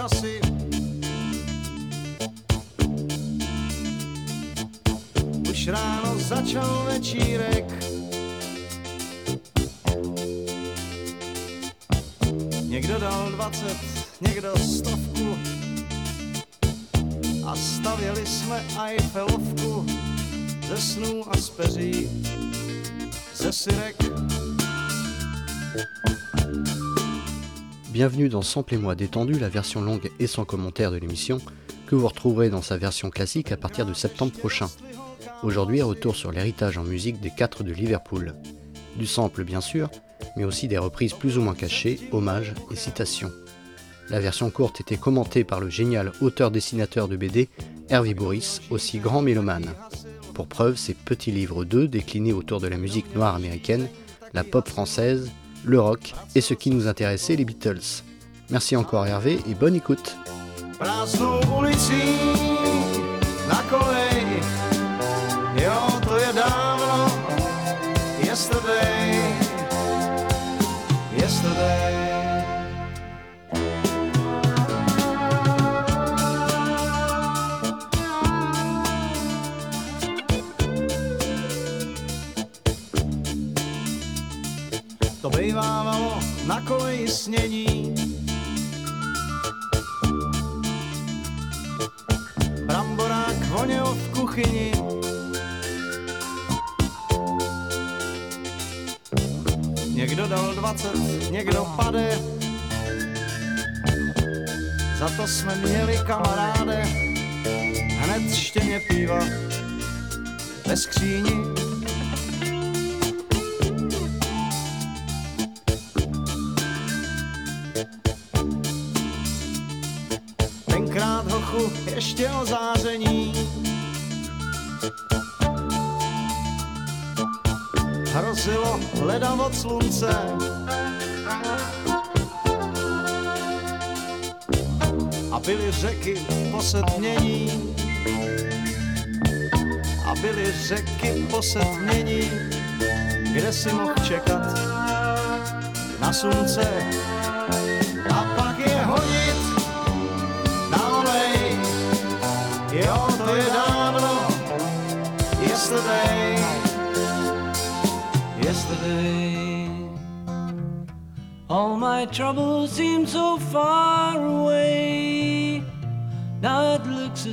já sei. Bienvenue dans Samplez-moi détendu, la version longue et sans commentaire de l'émission, que vous retrouverez dans sa version classique à partir de septembre prochain. Aujourd'hui, retour sur l'héritage en musique des quatre de Liverpool. Du sample bien sûr, mais aussi des reprises plus ou moins cachées, hommages et citations. La version courte était commentée par le génial auteur-dessinateur de BD Hervé Boris, aussi grand mélomane. Pour preuve, ces petits livres 2 déclinés autour de la musique noire américaine, la pop française, le rock et ce qui nous intéressait, les Beatles. Merci encore Hervé et bonne écoute. Bejvávalo na koleji snění, Bramborák voněl v kuchyni. Někdo dal 20, někdo pade. Za to jsme měli kamaráde. Hned štěně piva ve skříni. Řeky posedmění. A byly řeky posedmění, kde si mohl čekat na slunce. A pak je honit na olej. Jo, to je dávno, yesterday, yesterday. All my troubles seem so far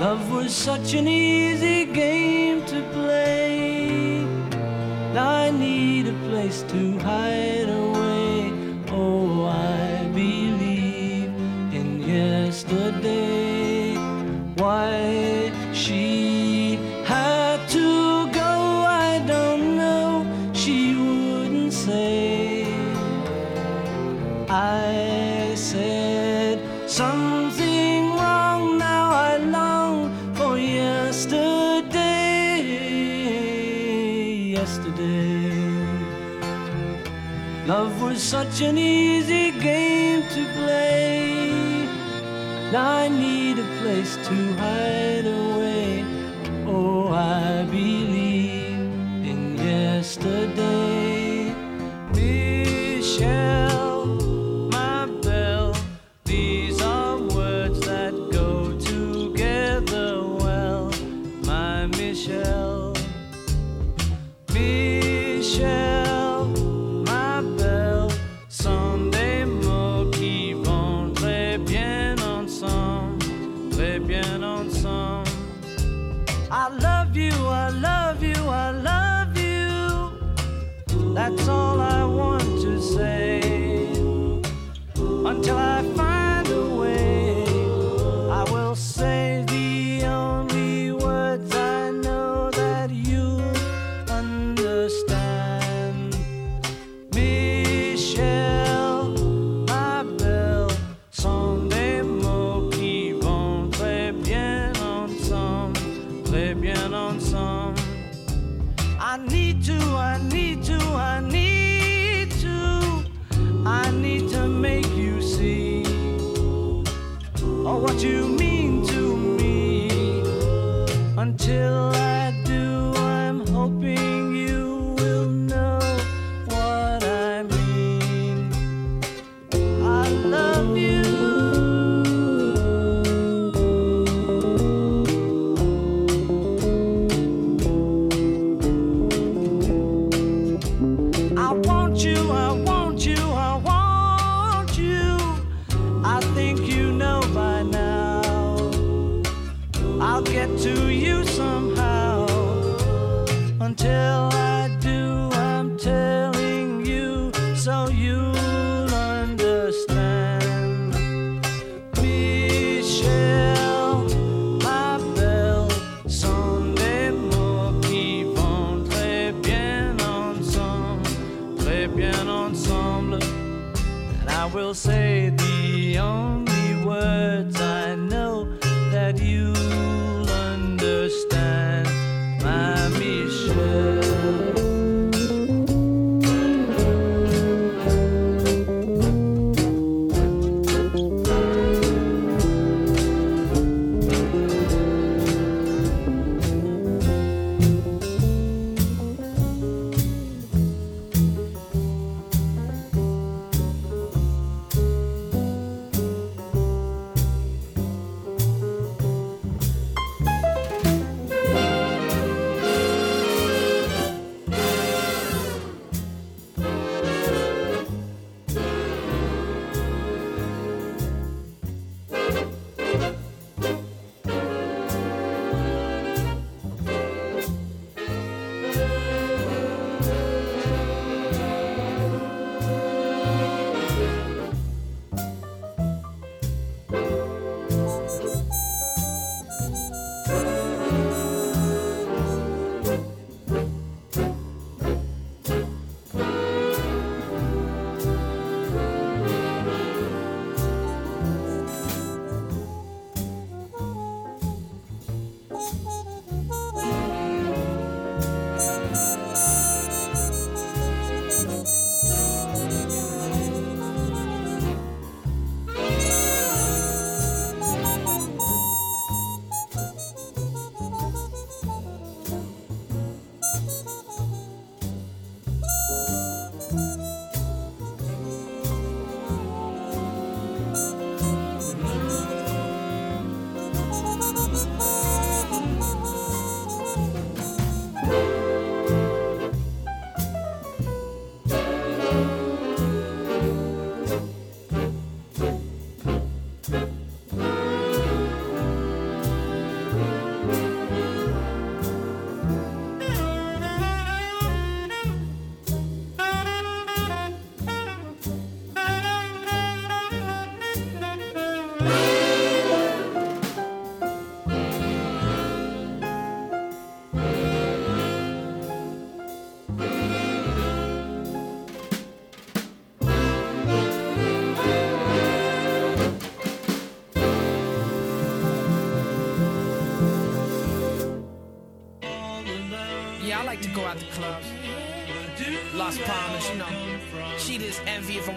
Love was such an easy game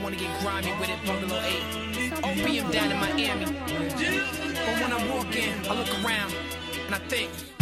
wanna get grimy with it, bungalow 8. Opium down in Miami. But when I walk in, I look around and I think.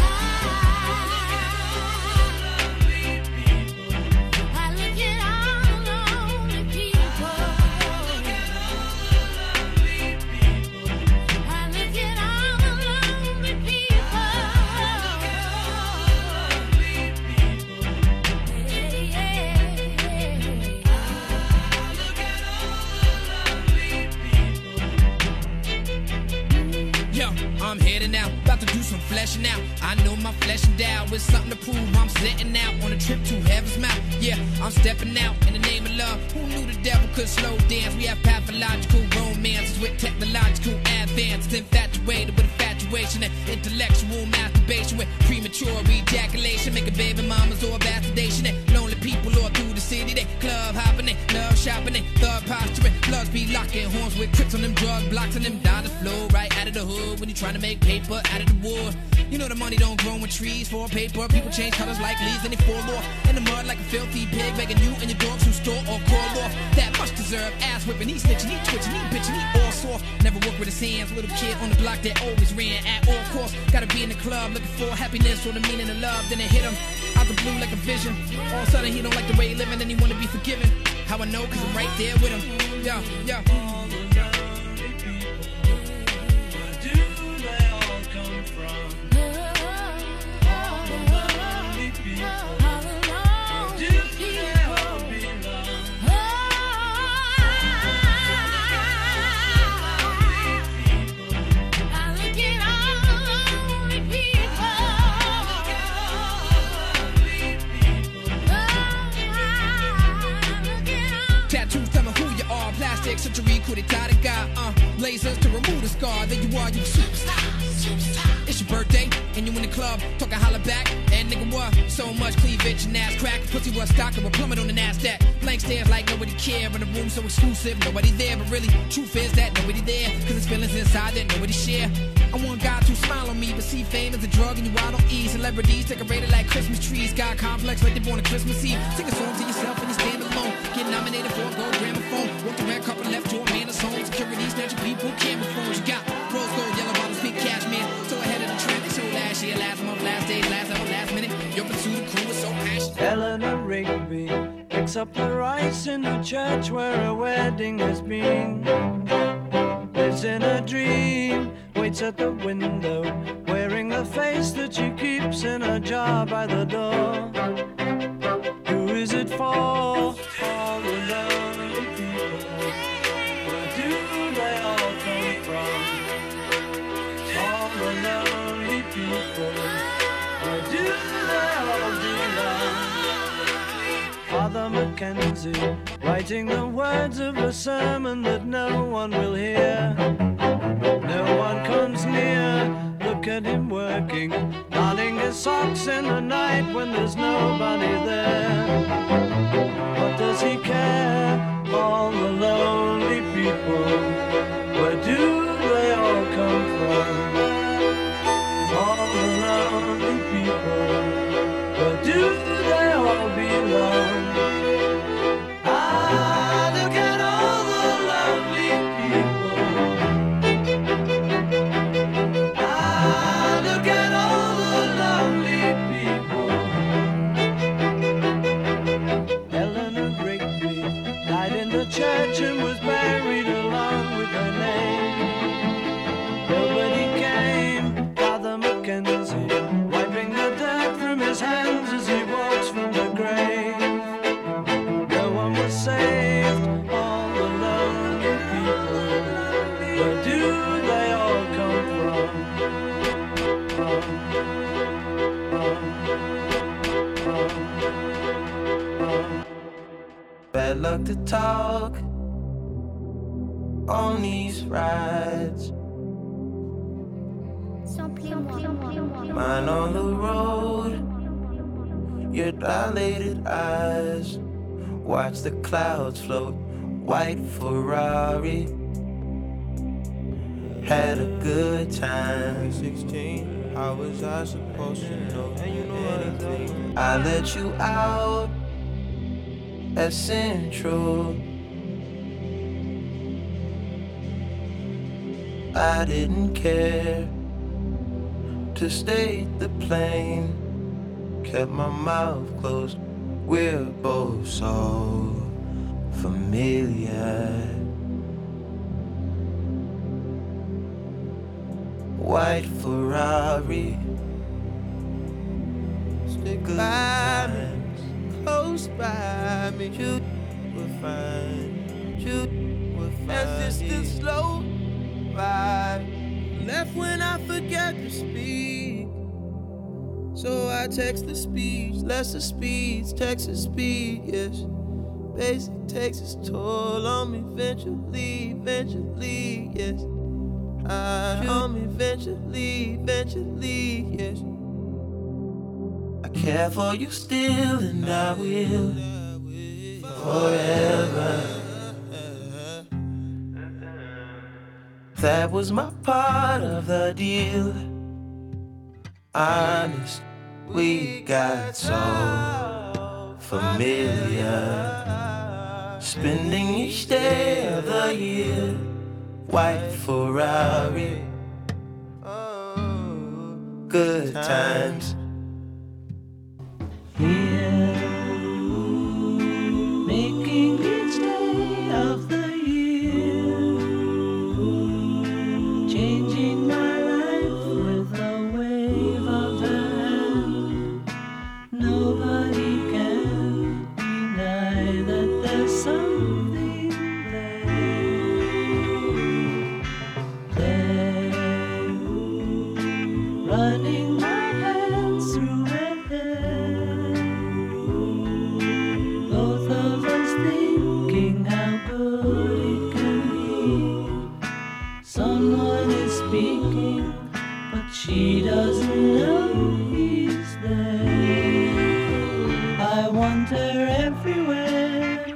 Like the way he living and he wanna be forgiven. How I know? Cause I'm right there with him. Yo, yo. Surgery, coup d'etat de guy. Uh, lasers to remove the scar. There you are, you a superstar. superstar. It's your birthday, and you in the club, talking holla back. And nigga, what? So much cleavage and ass crack. Pussy was stock of a plummet on the NASDAQ. Blank stares like nobody care. In the room so exclusive, nobody there. But really, truth is that nobody there. Cause there's feelings inside that nobody share. I want God to smile on me, but see fame as a drug and you out on E. Celebrities decorated like Christmas trees. God complex like they born on Christmas Eve. Sing a song to yourself and you stand. Get nominated for a gold gramophone. Walk the red carpet left to a man of home. Security snatching people, camera phones. You got rose gold, yellow bottles, pink cashmere. So ahead of the trend, so last year, last month, last day, last hour, last minute. Your pursuit of crew is so passionate. Eleanor Rigby picks up the rice in the church where a wedding has been. Lives in a dream, waits at the window, wearing the face that she keeps in a jar by the door. Who is it for? McKenzie, writing the words of a sermon that no one will hear. No one comes near. Look at him working, darning his socks in the night when there's nobody there. Let you out at Central. I didn't care to stay the plane. Kept my mouth closed. We're both so familiar. White Ferrari. Stick by close by me. You will find. You will find. As distance slow by. Left when I forget to speak. So I text the speech, lesser speeds, text the speed, yes. Basic takes its toll on me eventually, eventually, yes. I, on me eventually, eventually, yes care for you still, and I will forever. That was my part of the deal. Honest, we got so familiar. Spending each day of the year, white Ferrari. Good times but she doesn't know he's there. I want her everywhere,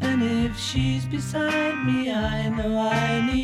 and if she's beside me, I know I need.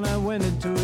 And I went into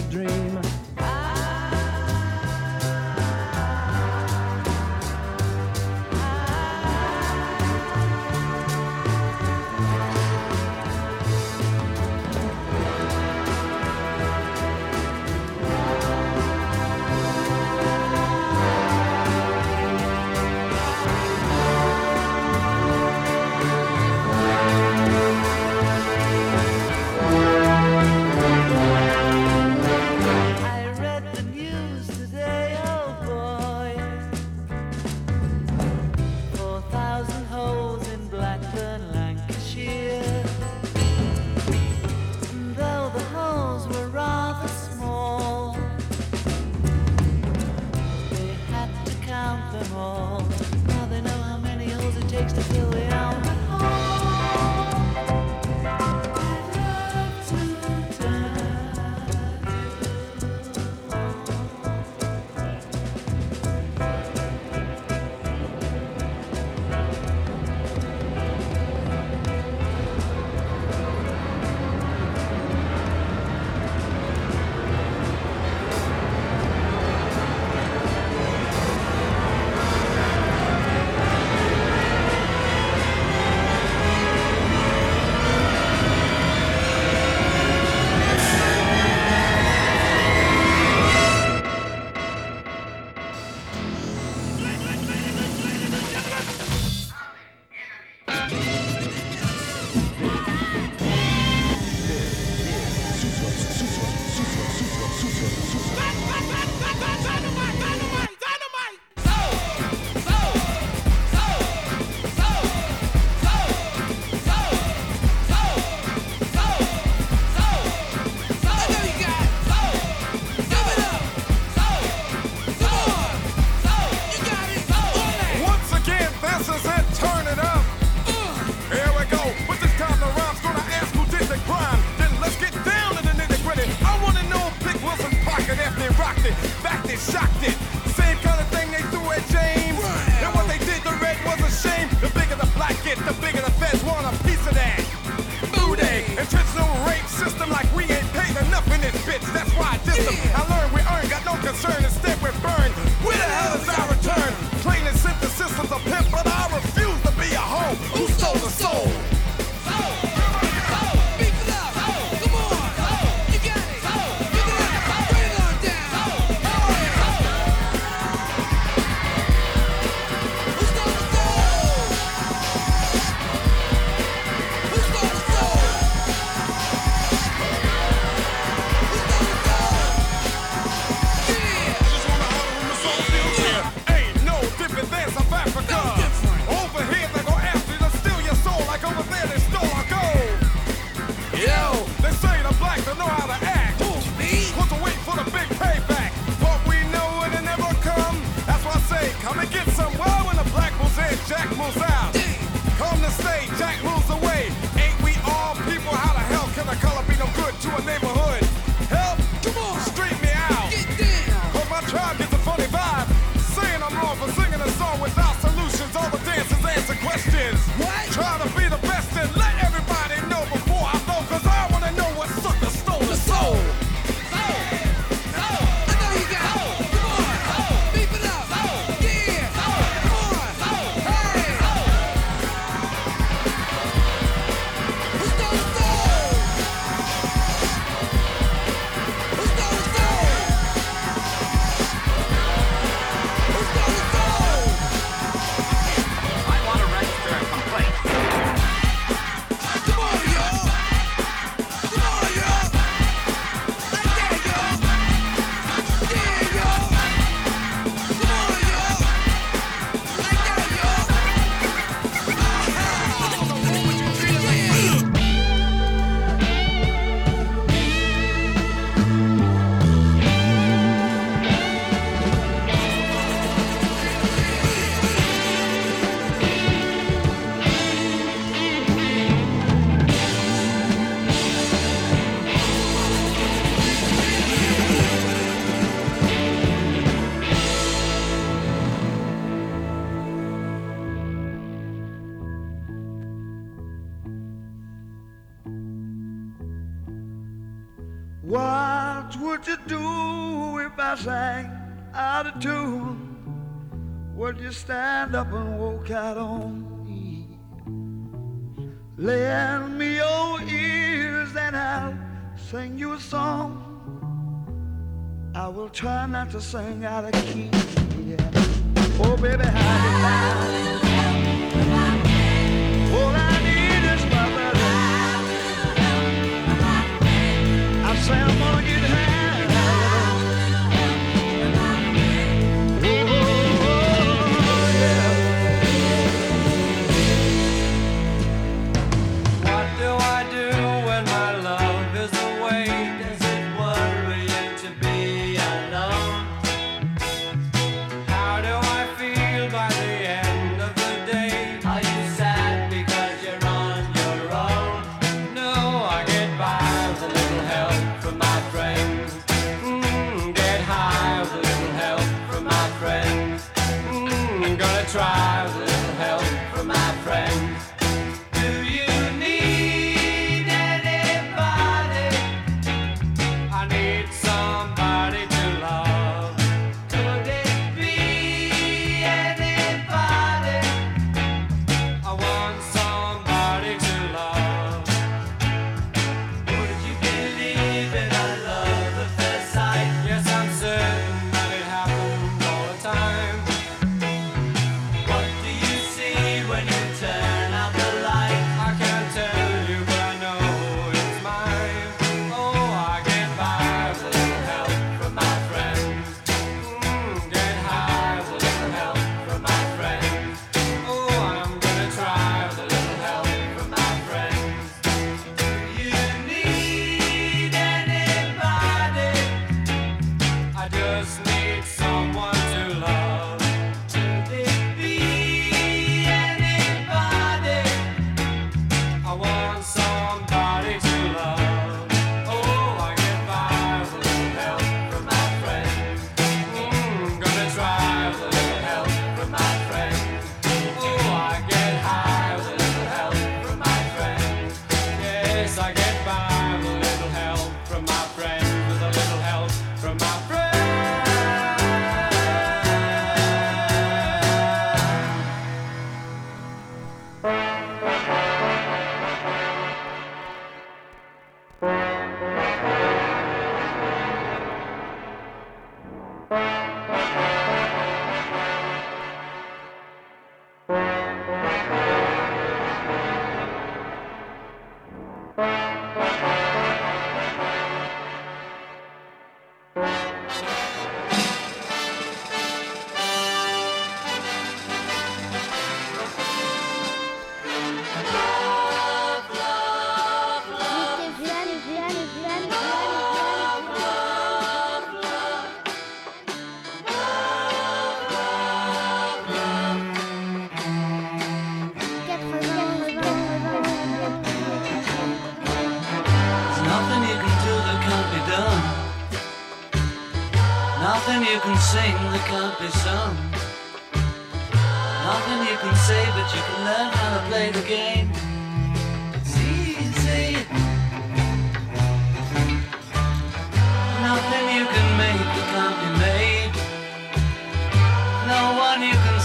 to a neighborhood. Would you stand up and walk out on me? Lend me your ears and I'll sing you a song. I will try not to sing out of key. Yeah. Oh, baby, how do you all I need is my. I sound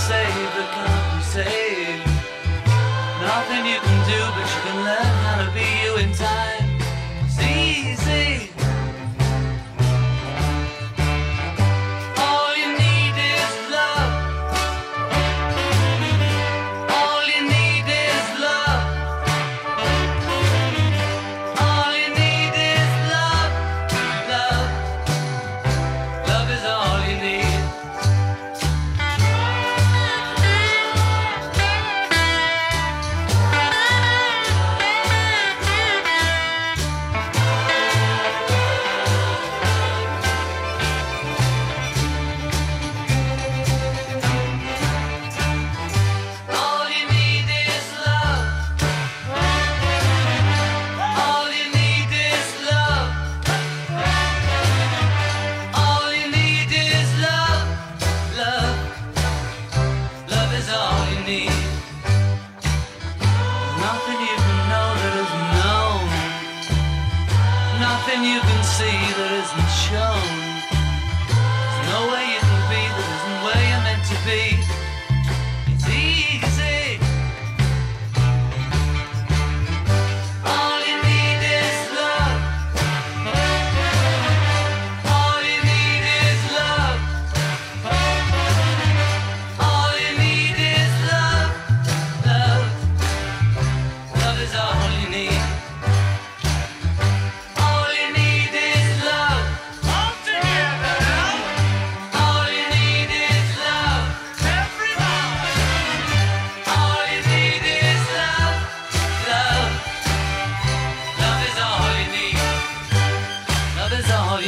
save the conversation.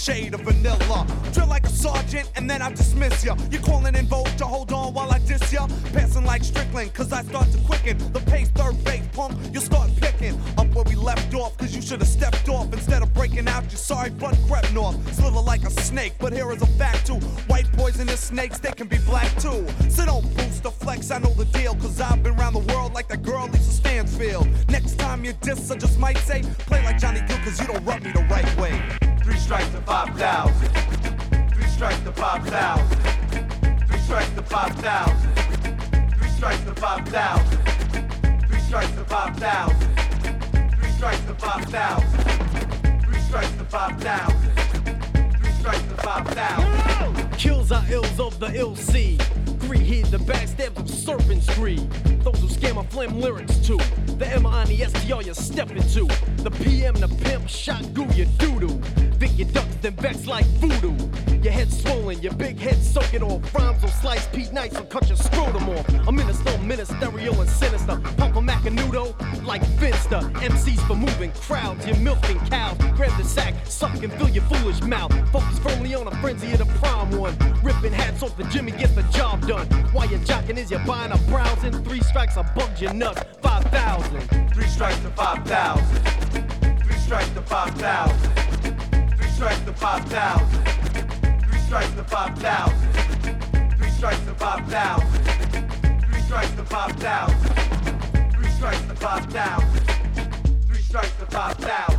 Shade of thousand. Three strikes to five thousand. Three strikes to five thousand. Three strikes to five thousand. Three strikes to five thousand. Three strikes to five thousand. Three strikes to five thousand. Three strikes to five thousand. Kills are ills of the ill seed. Greed heed the backstabs of serpent's greed. Those who scam my flam lyrics too. The M-I-N-E-S-T-R you step into. The PM, the pimp, shot goo, you doo-doo. Think you ducks, then vex like voodoo. Your head swollen, your big head soaking off. Rhymes will slice Pete Nice will cut your scrotum off. A minister, ministerial and sinister. Pump a macanudo like Finster. MCs for moving crowds, you're milking cows. Grab the sack, suck and fill your foolish mouth. Focus firmly on a frenzy of the prime one. Ripping hats off the Jimmy gets the job done. While you're jocking is you're buying a browsing. Three strikes, I bugged your nuts. 5,000. Three strikes to five thousand. Three strikes to 5,000. Three strikes to 5,000. Three strikes to 5,000. Three strikes to 5,000. Three strikes to 5,000. Three strikes to 5,000 strike the 5,000.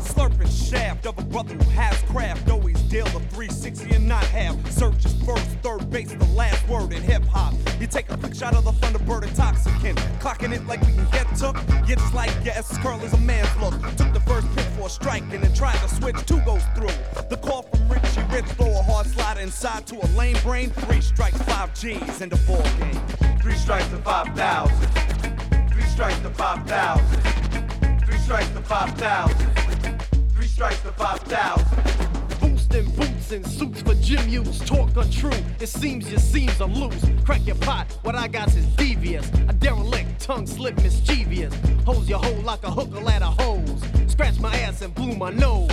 Slurping shaft of a brother who has craft. Always deal a 360 and not half. Serch is first, third base, the last word in hip hop. You take a quick shot of the Thunderbird intoxicant. Clocking it like we can get took. just like your S curl is a man's look. Took the first pick for a strike and then tried to switch. Two goes through. The call from Richie Rich throw a hard slide inside to a lame brain. Three strikes, five G's, and the ball game. Three strikes to 5,000. Three strikes to 5,000. Three strikes to 5,000. Three strikes to 5,000. Boosting boots and suits for gym use. Talk untrue. It seems your seams are loose. Crack your pot. What I got is devious. A derelict, tongue slip mischievous. Holds your hole like a hooker ladder hose. Scratch my ass and blew my nose.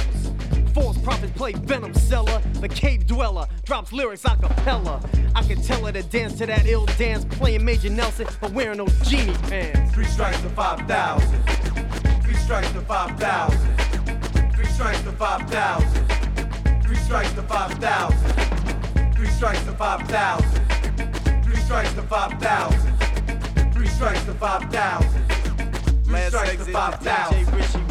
False prophets play venom seller. The cave dweller drops lyrics a cappella. I can tell her to dance to that ill dance. Playing Major Nelson, but wearing those genie pants. Three strikes to 5,000. Three strikes to 5,000. Three strikes to 5,000. Three strikes to 5,000. Three strikes to 5,000. Three strikes to 5,000. Three strikes to 5,000. Three strikes to 5,000.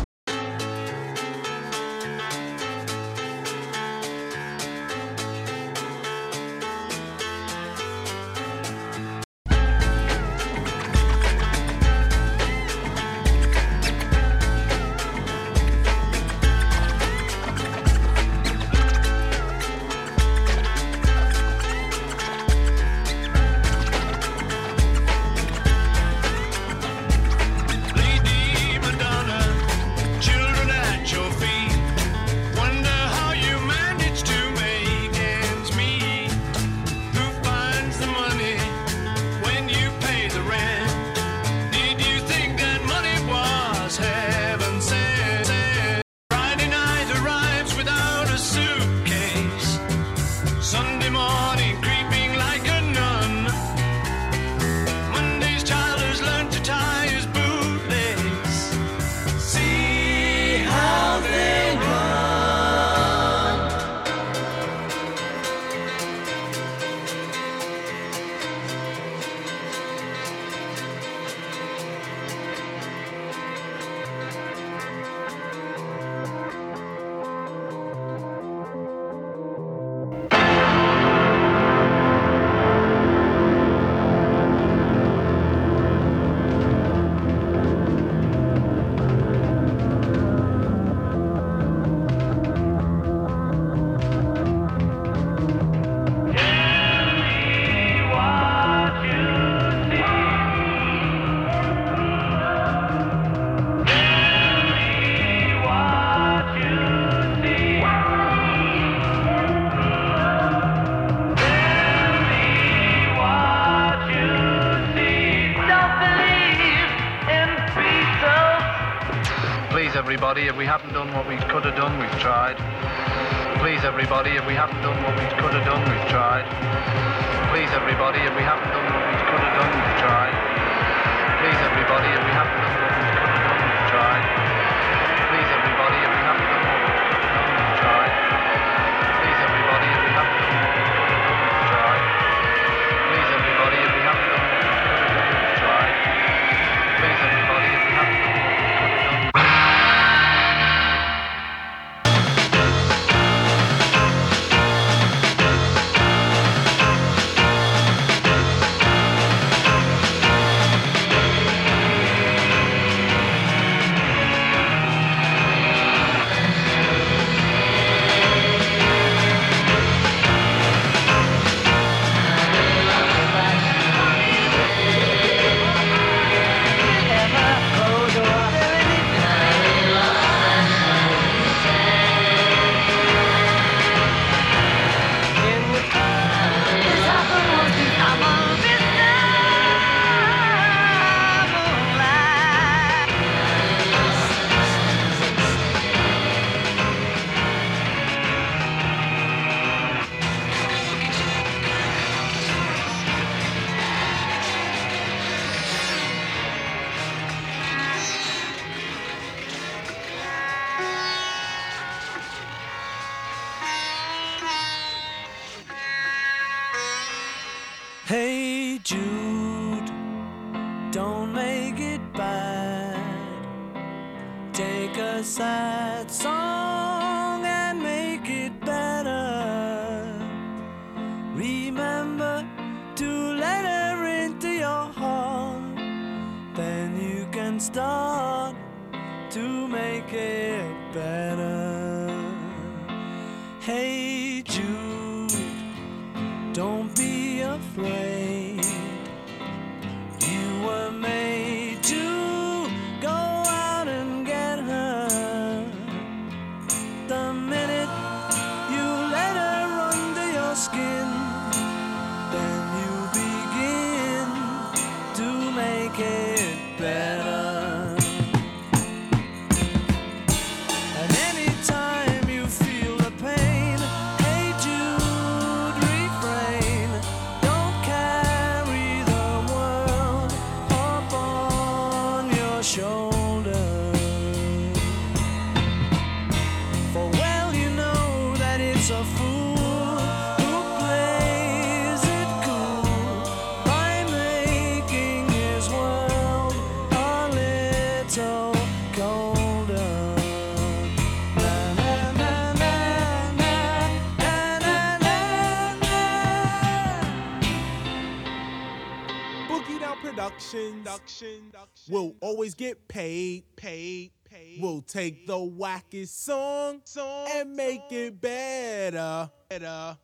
Down Productions. We'll always get paid, paid, paid. We'll take the wackest song, song and make it better. better.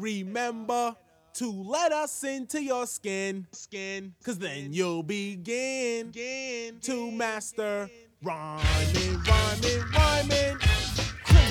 Remember to let us into your skin, skin, cause then you'll begin to master rhyming, rhyming, rhyming.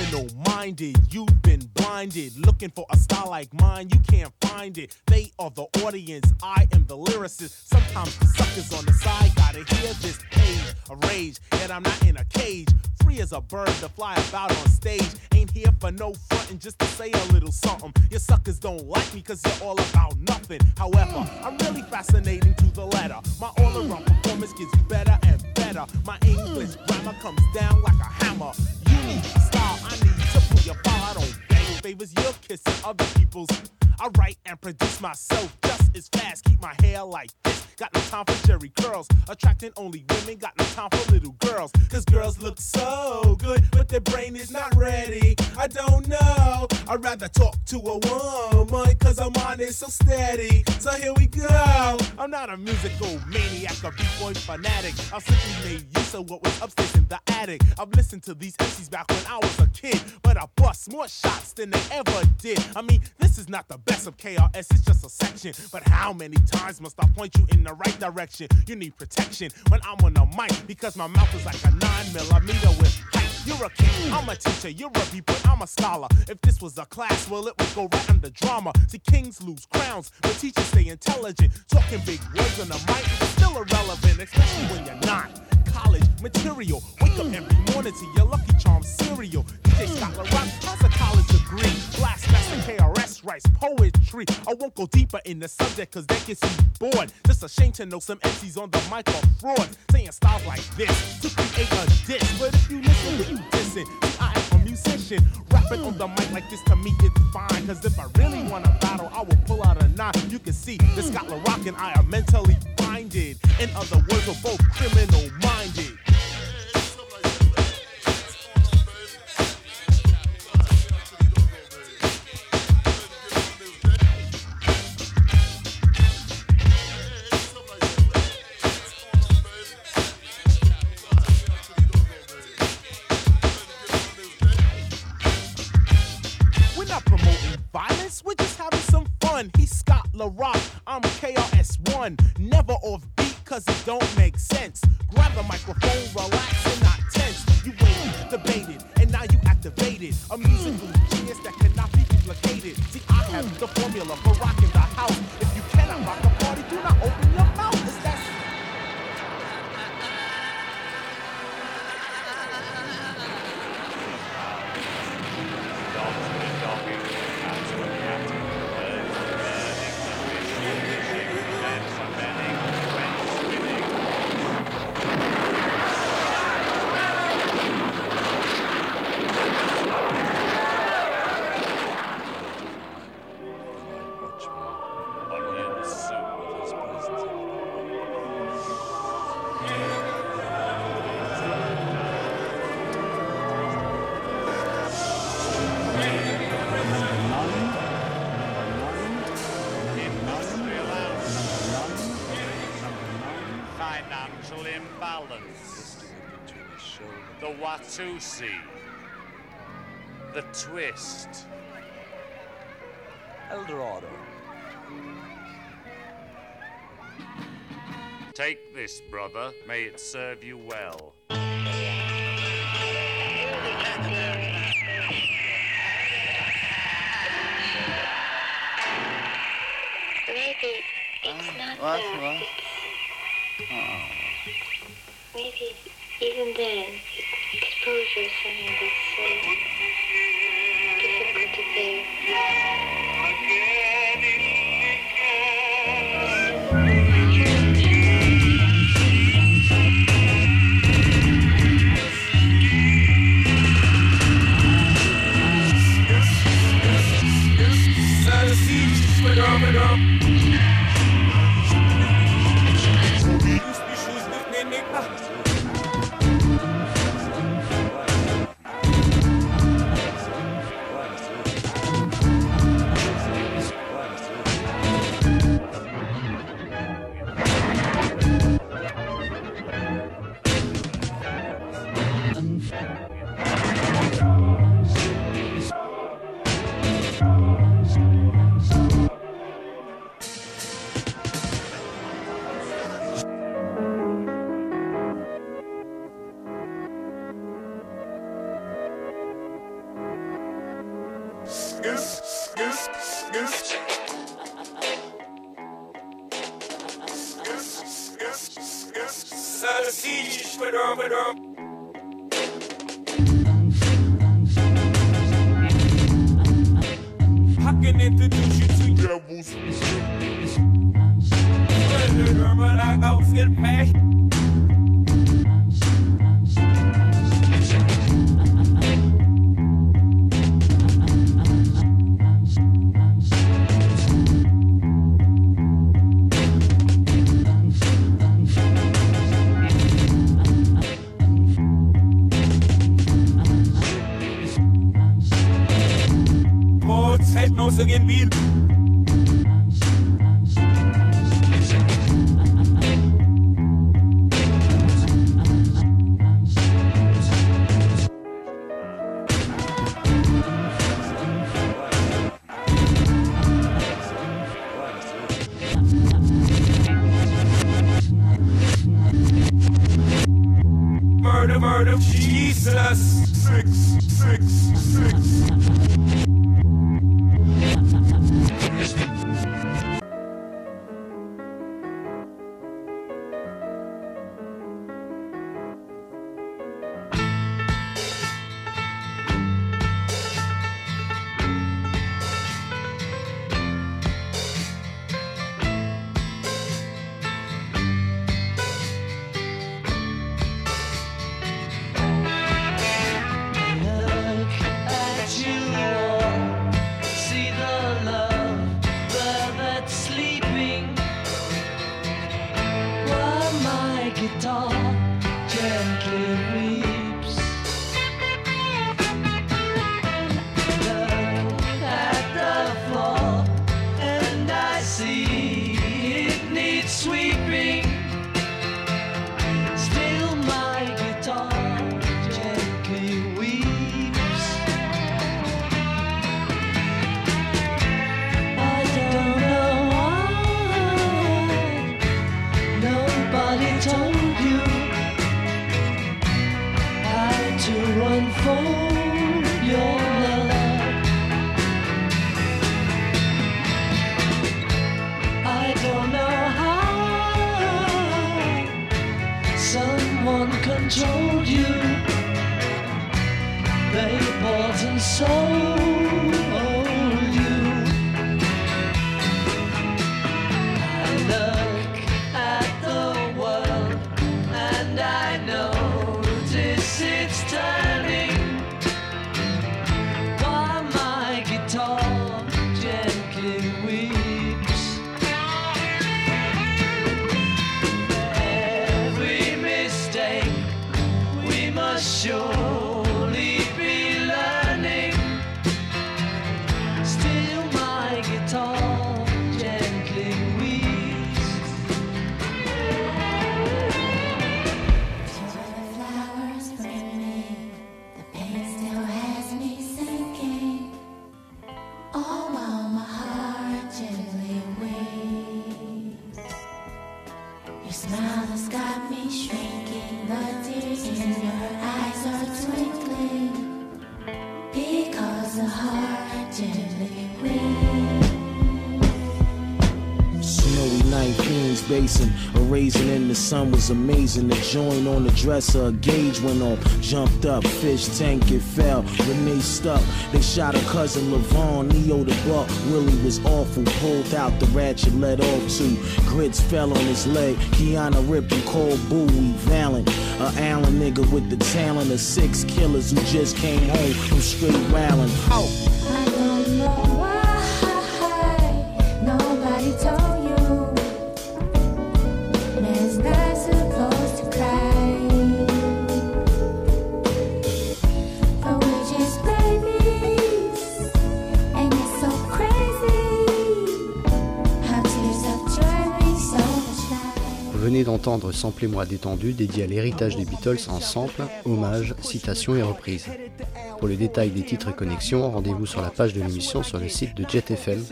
Criminal minded, you've been blinded. Looking for a style like mine, you can't find it. They are the audience, I am the lyricist. Sometimes the suckers on the side gotta hear this page of rage. Yet I'm not in a cage, free as a bird to fly about on stage. Ain't here for no frontin', just to say a little something. Your suckers don't like me cause you're all about nothing. However, I'm really fascinating to the letter. My all around performance gets better and better. My English grammar comes down like a hammer. Need style, I need to pull your ball. I don't beg favors, you're kissing other people's. I write and produce myself just as fast. Keep my hair like this. Got no time for Jerry curls. Attracting only women, got no time for little girls. Cause girls look so good, but their brain is not ready. I don't know. I'd rather talk to a woman, cause I'm on so steady. So here we go. I'm not a musical maniac or b-boy fanatic. I simply made use of what was upstairs in the attic. I've listened to these MCs back when I was a kid, but I bust more shots than they ever did. I mean, this is not the best of KRS, it's just a section. But how many times must I point you in the right direction? You need protection when I'm on the mic because my mouth is like a nine millimeter with height. You're a king, I'm a teacher, you're a but I'm a scholar. If this was a class, well, it would go right under drama. See, kings lose crowns, but teachers stay intelligent. Talking big words on the mic is still irrelevant, especially when you're not material. Wake up every morning to your Lucky Charm cereal. DJ Scott LaRock has a college degree. Blast KRS writes poetry. I won't go deeper in the subject cause that gets you bored. Just a shame to know some MCs on the mic are fraud. Saying styles like this to create a diss. But if you listen, you dissing? I musician. Rapping on the mic like this to me it's fine. Cause if I really wanna battle, I will pull out a nine. You can see that Scott LaRock and I are mentally minded. In other words, we're both criminal minded. KRS1. Never off beat, cause it don't make sense. Grab the microphone, relax mental imbalance. The Watusi. The twist. Eldorado. Take this, brother. May it serve you well. Maybe it's not what, that. what? It's- Maybe even then, exposure is something that's so difficult to bear. I can introduce you to devils. But I go techno again, beat. Amazing. The joint on the dresser, a gauge went on. Jumped up, fish tank, it fell. Renee stuck. They shot her cousin Levon, Neo the buck. Willie was awful. Pulled out the ratchet, let off two. Grits fell on his leg. Kiana ripped him cold buoy, Valiant. A Allen nigga with the talent of six killers who just came home from straight rallying. Oh. Venez d'entendre Samplez-moi détendu dédié à l'héritage des Beatles en sample, hommage, citation et reprise. Pour le détail des titres et connexions, rendez-vous sur la page de l'émission sur le site de Jet FM.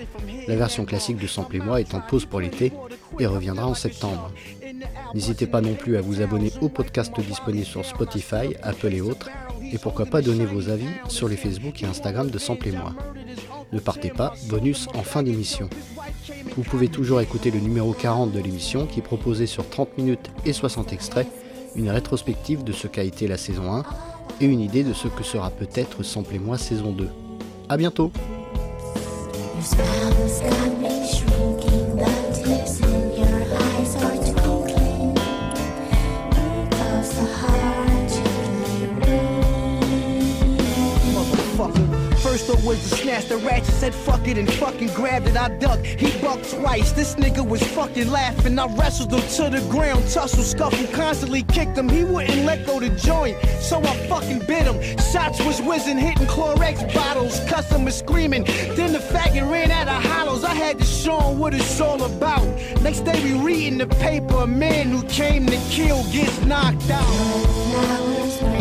La version classique de Samplez-moi est en pause pour l'été et reviendra en septembre. N'hésitez pas non plus à vous abonner au podcast disponible sur Spotify, Apple et autres, et pourquoi pas donner vos avis sur les Facebook et Instagram de Samplez-moi. Ne partez pas, bonus en fin d'émission. Vous pouvez toujours écouter le numéro 40 de l'émission qui proposait sur 30 minutes et 60 extraits une rétrospective de ce qu'a été la saison 1 et une idée de ce que sera peut-être Samplez-moi saison 2. A bientôt was to snatch the ratchet, said fuck it and fucking grabbed it. I ducked, he bucked twice. This nigga was fucking laughing. I wrestled him to the ground, tussle, scuffle, constantly kicked him. He wouldn't let go the joint, so I fucking bit him. Shots was whizzing, hitting Clorox bottles, customers screaming. Then the faggot ran out of hollows. I had to show him what it's all about. Next day we reading the paper, a man who came to kill gets knocked out.